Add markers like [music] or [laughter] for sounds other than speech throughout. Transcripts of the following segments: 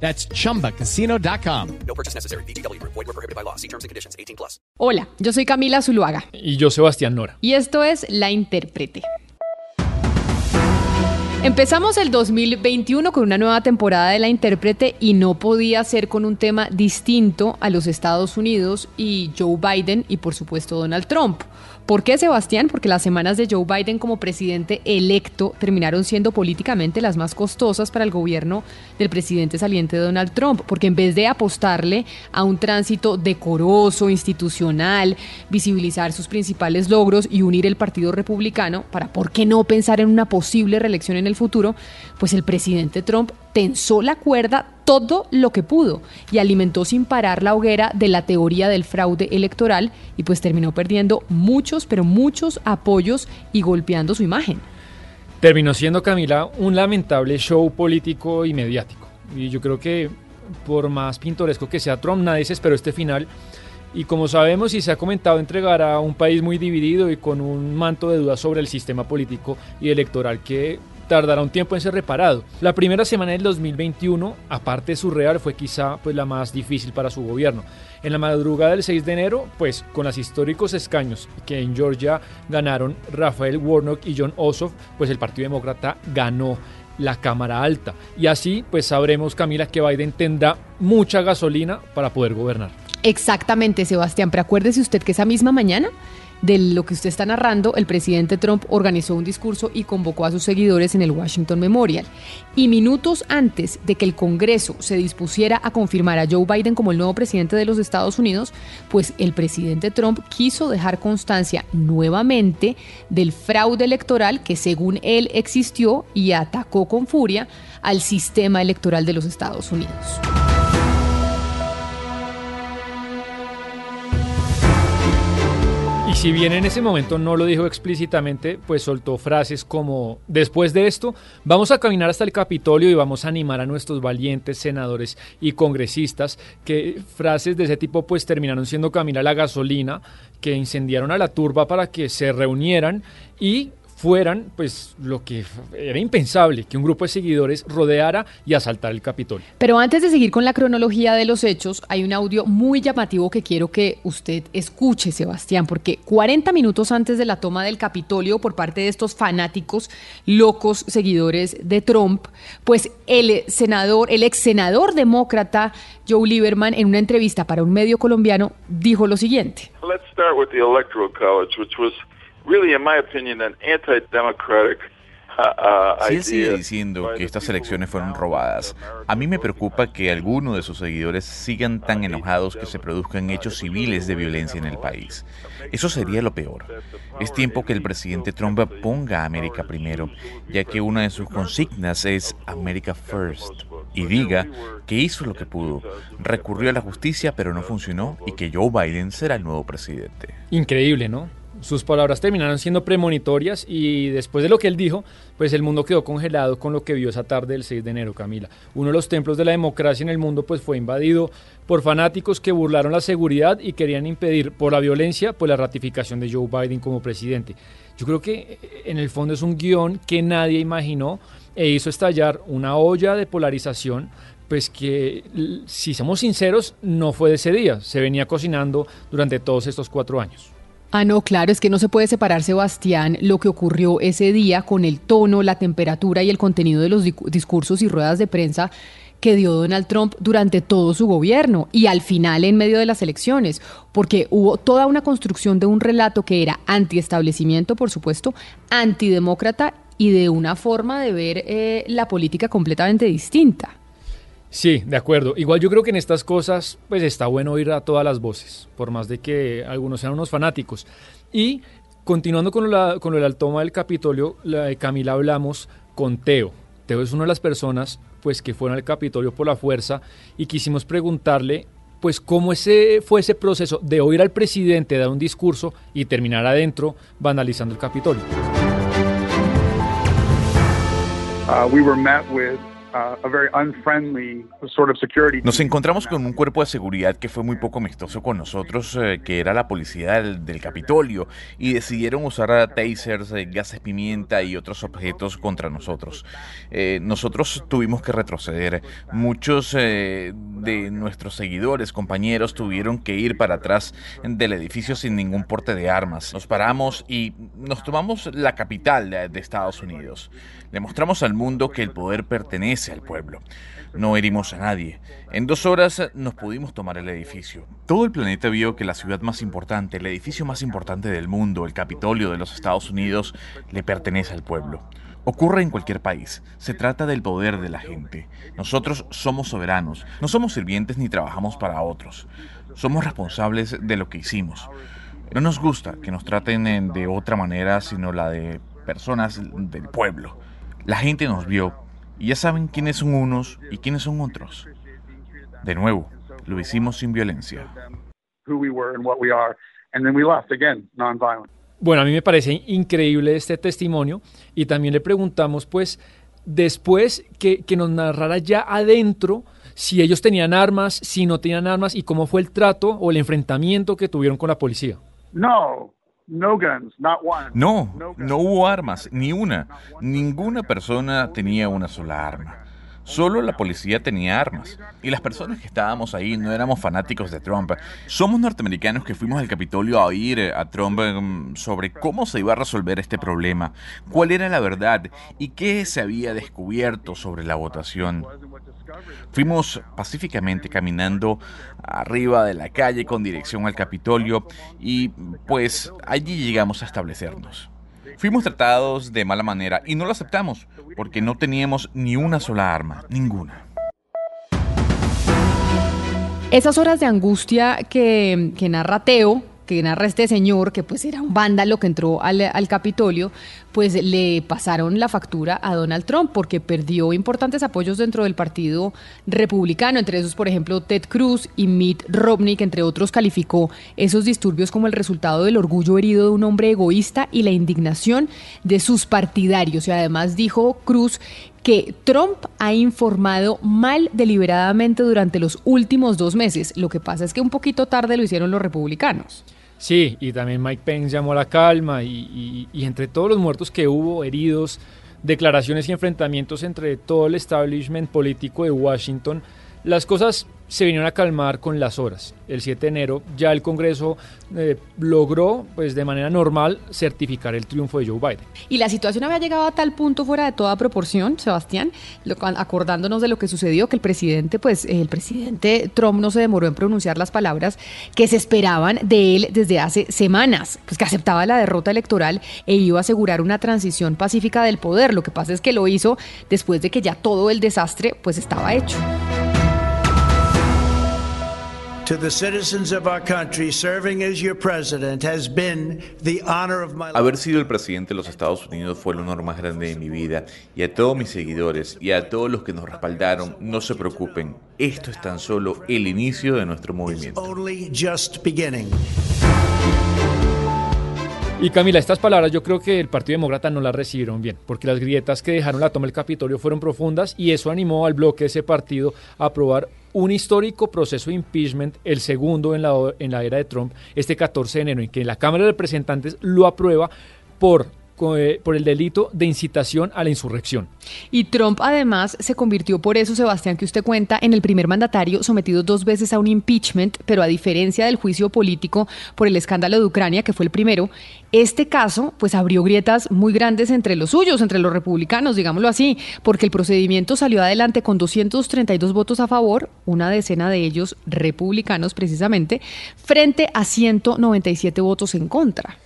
That's chumbacasino.com. No purchase necessary. BGW. Void were prohibited by law. See terms and conditions. 18 plus. Hola, yo soy Camila Zuluaga Y yo, Sebastián Nora. y esto es La Intérprete. Empezamos el 2021 con una nueva temporada de La Intérprete y no podía ser con un tema distinto a los Estados Unidos y Joe Biden y por supuesto Donald Trump. ¿Por qué, Sebastián? Porque las semanas de Joe Biden como presidente electo terminaron siendo políticamente las más costosas para el gobierno del presidente saliente Donald Trump, porque en vez de apostarle a un tránsito decoroso, institucional, visibilizar sus principales logros y unir el Partido Republicano para, ¿por qué no pensar en una posible reelección en el futuro? Pues el presidente Trump tensó la cuerda todo lo que pudo y alimentó sin parar la hoguera de la teoría del fraude electoral y pues terminó perdiendo muchos, pero muchos apoyos y golpeando su imagen. Terminó siendo Camila un lamentable show político y mediático. Y yo creo que por más pintoresco que sea Trump, nadie se esperó este final. Y como sabemos y se ha comentado, entregará a un país muy dividido y con un manto de dudas sobre el sistema político y electoral que tardará un tiempo en ser reparado. La primera semana del 2021, aparte de surreal, fue quizá pues, la más difícil para su gobierno. En la madrugada del 6 de enero, pues con los históricos escaños que en Georgia ganaron Rafael Warnock y John Ossoff, pues el Partido Demócrata ganó la Cámara Alta. Y así pues sabremos, Camila, que Biden tendrá mucha gasolina para poder gobernar. Exactamente, Sebastián, pero acuérdese usted que esa misma mañana de lo que usted está narrando, el presidente Trump organizó un discurso y convocó a sus seguidores en el Washington Memorial. Y minutos antes de que el Congreso se dispusiera a confirmar a Joe Biden como el nuevo presidente de los Estados Unidos, pues el presidente Trump quiso dejar constancia nuevamente del fraude electoral que según él existió y atacó con furia al sistema electoral de los Estados Unidos. Si bien en ese momento no lo dijo explícitamente, pues soltó frases como, después de esto, vamos a caminar hasta el Capitolio y vamos a animar a nuestros valientes senadores y congresistas, que frases de ese tipo pues terminaron siendo Camila la gasolina, que incendiaron a la turba para que se reunieran y fueran, pues, lo que era impensable, que un grupo de seguidores rodeara y asaltara el Capitolio. Pero antes de seguir con la cronología de los hechos, hay un audio muy llamativo que quiero que usted escuche, Sebastián, porque 40 minutos antes de la toma del Capitolio por parte de estos fanáticos, locos seguidores de Trump, pues el senador, el ex senador demócrata Joe Lieberman, en una entrevista para un medio colombiano, dijo lo siguiente. Let's start with the Electoral College, which was really, in my opinion, an anti-democratic uh, uh, Si él sigue diciendo que estas elecciones fueron robadas, a mí me preocupa que algunos de sus seguidores sigan tan Uh, enojados que se produzcan hechos civiles de violencia en el país. Eso sería lo peor. Es tiempo que el presidente Trump ponga a América primero, ya que una de sus consignas es America First, y diga que hizo lo que pudo, recurrió a la justicia pero no funcionó y que Joe Biden será el nuevo presidente. Increíble, ¿no? Sus palabras terminaron siendo premonitorias y después de lo que él dijo, pues el mundo quedó congelado con lo que vio esa tarde del 6 de enero, Camila. Uno de los templos de la democracia en el mundo pues fue invadido por fanáticos que burlaron la seguridad y querían impedir por la violencia pues la ratificación de Joe Biden como presidente. Yo creo que eh, en el fondo es un guion que nadie imaginó e hizo estallar una olla de polarización pues que, si somos sinceros, no fue de ese día, se venía cocinando durante todos estos cuatro años. Ah, no, claro, es que no se puede separar, Sebastián, lo que ocurrió ese día con el tono, la temperatura y el contenido de los discursos y ruedas de prensa que dio Donald Trump durante todo su gobierno y al final en medio de las elecciones, porque hubo toda una construcción de un relato que era antiestablecimiento, por supuesto, antidemócrata y de una forma de ver eh, la política completamente distinta. Sí, de acuerdo. Igual yo creo que en estas cosas, pues está bueno oír a todas las voces, por más de que algunos sean unos fanáticos. Y continuando con la, con la toma del Capitolio, Camila hablamos con Teo. Teo es una de las personas, pues, que fueron al Capitolio por la fuerza y quisimos preguntarle pues cómo ese fue ese proceso de oír al presidente dar un discurso y terminar adentro vandalizando el Capitolio. Uh, we were met with nos encontramos con un cuerpo de seguridad que fue muy poco amistoso con nosotros, eh, que era la policía del, Capitolio, y decidieron usar tasers, eh, gases pimienta y otros objetos contra nosotros. Eh, nosotros tuvimos que retroceder. Muchos de nuestros seguidores, compañeros, tuvieron que ir para atrás del edificio sin ningún porte de armas. Nos paramos y nos tomamos la capital de Estados Unidos. Le mostramos al mundo que el poder pertenece al pueblo. No herimos a nadie. En dos horas nos pudimos tomar el edificio. Todo el planeta vio que la ciudad más importante, el edificio más importante del mundo, el Capitolio de los Estados Unidos, le pertenece al pueblo. Ocurre en cualquier país. Se trata del poder de la gente. Nosotros somos soberanos. No somos sirvientes ni trabajamos para otros. Somos responsables de lo que hicimos. No nos gusta que nos traten de otra manera sino la de personas del pueblo. La gente nos vio y ya saben quiénes son unos y quiénes son otros. De nuevo, lo hicimos sin violencia. Bueno, a mí me parece increíble este testimonio y también le preguntamos, pues, después que, que nos narrara ya adentro si ellos tenían armas, si no tenían armas y cómo fue el trato o el enfrentamiento que tuvieron con la policía. No, no, no hubo armas, ni una. Ninguna persona tenía una sola arma. Solo la policía tenía armas. Y las personas que estábamos ahí no éramos fanáticos de Trump. Somos norteamericanos que fuimos al Capitolio a oír a Trump mm, sobre cómo se iba a resolver este problema, cuál era la verdad y qué se había descubierto sobre la votación. Fuimos pacíficamente caminando arriba de la calle con dirección al Capitolio y pues allí llegamos a establecernos. Fuimos tratados de mala manera y no lo aceptamos porque no teníamos ni una sola arma, ninguna. Esas horas de angustia que, que narra Teo que narra este señor, que pues era un vándalo que entró al, al, Capitolio, pues le pasaron la factura a Donald Trump porque perdió importantes apoyos dentro del Partido Republicano, entre esos, por ejemplo, Ted Cruz y Mitt Romney, que entre otros calificó esos disturbios como el resultado del orgullo herido de un hombre egoísta y la indignación de sus partidarios. Y además dijo Cruz que Trump ha informado mal deliberadamente durante los últimos dos meses. Lo que pasa es que un poquito tarde lo hicieron los republicanos. Sí, y también Mike Pence llamó a la calma y, entre todos los muertos que hubo, heridos, declaraciones y enfrentamientos entre todo el establishment político de Washington, las cosas se vinieron a calmar con las horas. El 7 de enero ya el Congreso eh, logró, pues de manera normal, certificar el triunfo de Joe Biden. Y la situación había llegado a tal punto fuera de toda proporción, Sebastián, acordándonos de lo que sucedió, que el presidente, pues el presidente Trump no se demoró en pronunciar las palabras que se esperaban de él desde hace semanas, pues que aceptaba la derrota electoral e iba a asegurar una transición pacífica del poder. Lo que pasa es que lo hizo después de que ya todo el desastre pues estaba hecho. Haber sido el presidente de los Estados Unidos fue el honor más grande de mi vida. Y a todos mis seguidores y a todos los que nos respaldaron, no se preocupen, esto es tan solo el inicio de nuestro movimiento. Y Camila, estas palabras yo creo que el Partido Demócrata no las recibieron bien, porque las grietas que dejaron la toma del Capitolio fueron profundas y eso animó al bloque de ese partido a aprobar un histórico proceso de impeachment, el segundo en la, en la era de Trump, este 14 de enero, en que la Cámara de Representantes lo aprueba por por el delito de incitación a la insurrección. Y Trump además se convirtió por eso, Sebastián, que usted cuenta, en el primer mandatario sometido dos veces a un impeachment, pero a diferencia del juicio político por el escándalo de Ucrania, que fue el primero, este caso pues abrió grietas muy grandes entre los suyos, entre los republicanos, digámoslo así, porque el procedimiento salió adelante con 232 votos a favor, una decena de ellos republicanos precisamente, frente a 197 votos en contra.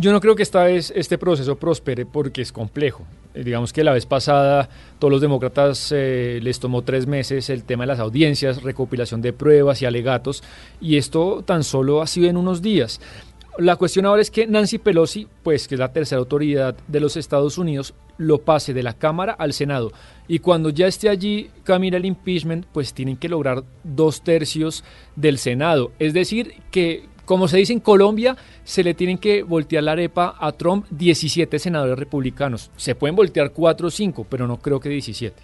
Yo no creo que esta vez este proceso prospere porque es complejo. Eh, digamos que la vez pasada todos los demócratas eh, les tomó tres meses el tema de las audiencias, recopilación de pruebas y alegatos, y esto tan solo ha sido en unos días. La cuestión ahora es que Nancy Pelosi, pues que es la tercera autoridad de los Estados Unidos, lo pase de la Cámara al Senado. Y cuando ya esté allí, Camila, el impeachment, pues tienen que lograr dos tercios del Senado. Es decir, que, como se dice en Colombia, se le tienen que voltear la arepa a Trump 17 senadores republicanos. Se pueden voltear 4 o 5, pero no creo que 17.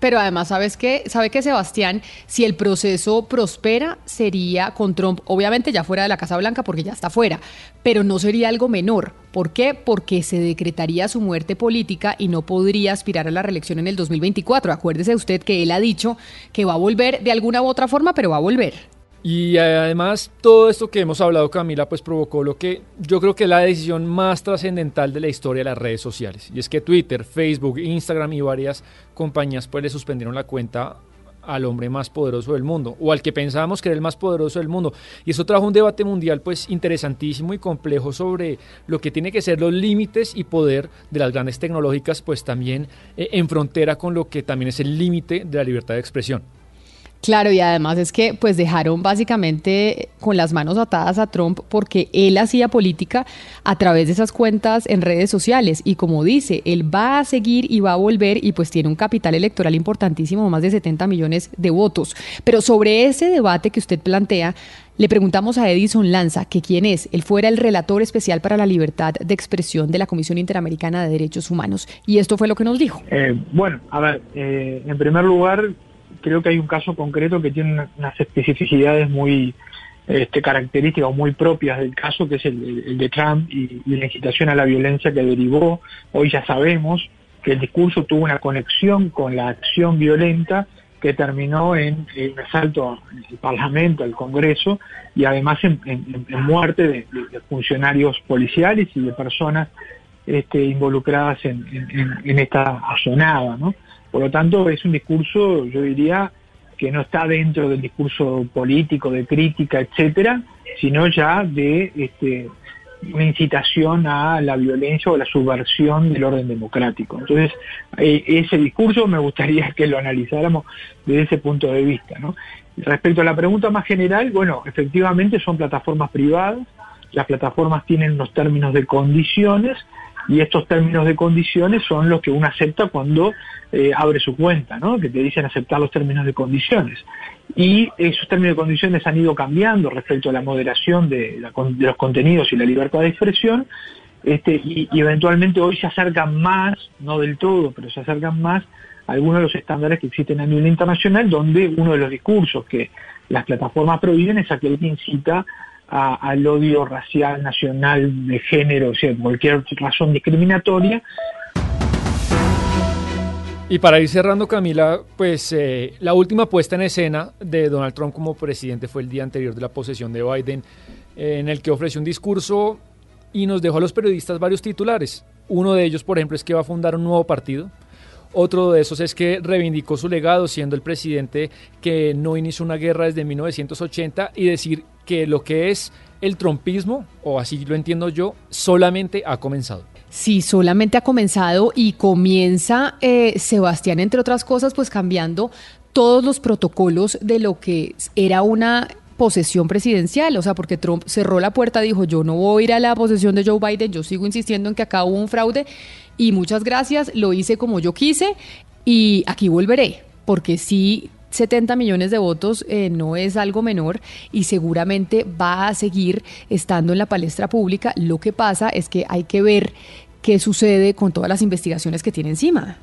Pero además, ¿sabes qué? ¿Sabe que Sebastián, si el proceso prospera, sería con Trump, obviamente ya fuera de la Casa Blanca porque ya está fuera, pero no sería algo menor. ¿Por qué? Porque se decretaría su muerte política y no podría aspirar a la reelección en el 2024. Acuérdese usted que él ha dicho que va a volver de alguna u otra forma, pero va a volver. Y además todo esto que hemos hablado Camila pues provocó lo que yo creo que es la decisión más trascendental de la historia de las redes sociales. Y es que Twitter, Facebook, Instagram y varias compañías pues le suspendieron la cuenta al hombre más poderoso del mundo o al que pensábamos que era el más poderoso del mundo. Y eso trajo un debate mundial pues interesantísimo y complejo sobre lo que tiene que ser los límites y poder de las grandes tecnológicas pues también eh, en frontera con lo que también es el límite de la libertad de expresión. Claro, y además es que pues dejaron básicamente con las manos atadas a Trump porque él hacía política a través de esas cuentas en redes sociales y como dice, él va a seguir y va a volver y pues tiene un capital electoral importantísimo, más de 70 millones de votos. Pero sobre ese debate que usted plantea, le preguntamos a Edison Lanza que quién es. Él fuera el relator especial para la libertad de expresión de la Comisión Interamericana de Derechos Humanos. Y esto fue lo que nos dijo. Eh, bueno, a ver, eh, en primer lugar, creo que hay un caso concreto que tiene unas especificidades muy este, características o muy propias del caso, que es el, de Trump y, la incitación a la violencia que derivó. Hoy ya sabemos que el discurso tuvo una conexión con la acción violenta que terminó en, un asalto al Parlamento, al Congreso, y además en, muerte de, funcionarios policiales y de personas este, involucradas en, esta asonada, ¿no? Por lo tanto, es un discurso, yo diría, que no está dentro del discurso político, de crítica, etcétera, sino ya de este, una incitación a la violencia o la subversión del orden democrático. Entonces, eh, ese discurso me gustaría [laughs] que lo analizáramos desde ese punto de vista. Respecto a la pregunta más general, bueno, efectivamente son plataformas privadas, las plataformas tienen unos términos de condiciones y estos términos de condiciones son los que uno acepta cuando eh, abre su cuenta, ¿no? que te dicen aceptar los términos de condiciones. Y esos términos de condiciones han ido cambiando respecto a la moderación de, los contenidos y la libertad de expresión, este, y, eventualmente hoy se acercan más, no del todo, pero se acercan más a algunos de los estándares que existen a nivel internacional, donde uno de los discursos que las plataformas prohíben es aquel que incita al odio racial, nacional, de género, o sea, cualquier razón discriminatoria. Y para ir cerrando, Camila, pues eh, la última puesta en escena de Donald Trump como presidente fue el día anterior de la posesión de Biden, eh, en el que ofreció un discurso y nos dejó a los periodistas varios titulares. Uno de ellos, por ejemplo, es que va a fundar un nuevo partido. Otro de esos es que reivindicó su legado siendo el presidente que no inició una guerra desde 1980 y decir que lo que es el trompismo, o así lo entiendo yo, solamente ha comenzado. Sí, solamente ha comenzado y comienza eh, Sebastián, entre otras cosas, pues cambiando todos los protocolos de lo que era una posesión presidencial, o sea, porque Trump cerró la puerta, dijo, yo no voy a ir a la posesión de Joe Biden, yo sigo insistiendo en que acá hubo un fraude y muchas gracias, lo hice como yo quise y aquí volveré, porque sí 70 millones de votos eh, no es algo menor y seguramente va a seguir estando en la palestra pública. Lo que pasa es que hay que ver qué sucede con todas las investigaciones que tiene encima.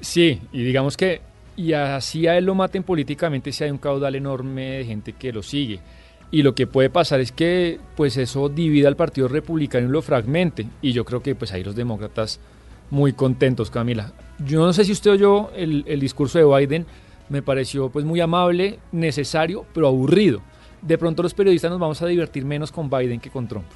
Sí, y digamos que y así a él lo maten políticamente si hay un caudal enorme de gente que lo sigue. Y lo que puede pasar es que pues eso divida al Partido Republicano y lo fragmente. Y yo creo que pues ahí los demócratas muy contentos, Camila. Yo no sé si usted oyó el, el discurso de Biden, me pareció pues muy amable, necesario, pero aburrido. De pronto los periodistas nos vamos a divertir menos con Biden que con Trump.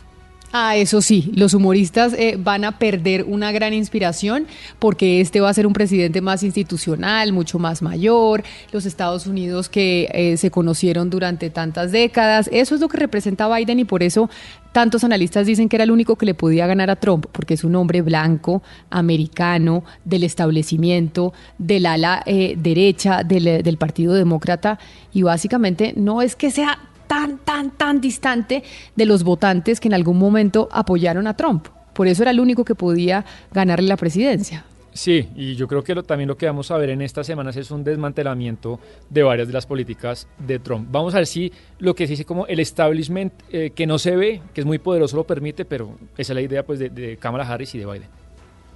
Ah, eso sí, los humoristas eh, van a perder una gran inspiración porque este va a ser un presidente más institucional, mucho más mayor, los Estados Unidos que eh, se conocieron durante tantas décadas, eso es lo que representa Biden y por eso tantos analistas dicen que era el único que le podía ganar a Trump, porque es un hombre blanco, americano, del establecimiento, del ala eh, derecha del, del Partido Demócrata. Y básicamente no es que sea tan, tan, tan distante de los votantes que en algún momento apoyaron a Trump. Por eso era el único que podía ganarle la presidencia. Sí, y yo creo que lo, también lo que vamos a ver en estas semanas es un desmantelamiento de varias de las políticas de Trump. Vamos a ver si lo que se dice como el establishment eh, que no se ve, que es muy poderoso, lo permite, pero esa es la idea pues de, de Kamala Harris y de Biden.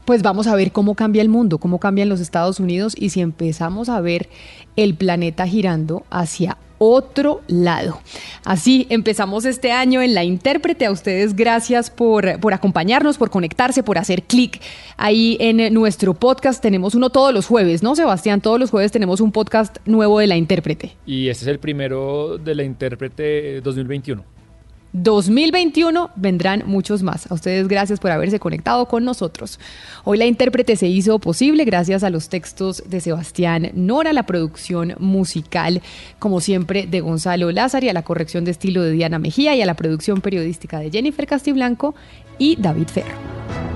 Pues vamos a ver cómo cambia el mundo, cómo cambian los Estados Unidos y si empezamos a ver el planeta girando hacia otro lado. Así empezamos este año en La Intérprete. A ustedes gracias por, por acompañarnos, por conectarse, por hacer clic ahí en nuestro podcast. Tenemos uno todos los jueves, ¿no, Sebastián? Todos los jueves tenemos un podcast nuevo de La Intérprete. Y este es el primero de La Intérprete 2021. 2021 vendrán muchos más. A ustedes gracias por haberse conectado con nosotros. Hoy la intérprete se hizo posible gracias a los textos de Sebastián Nora, la producción musical, como siempre, de Gonzalo Lázaro, a la corrección de estilo de Diana Mejía y a la producción periodística de Jennifer Castiblanco y David Ferro.